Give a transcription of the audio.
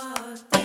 heart.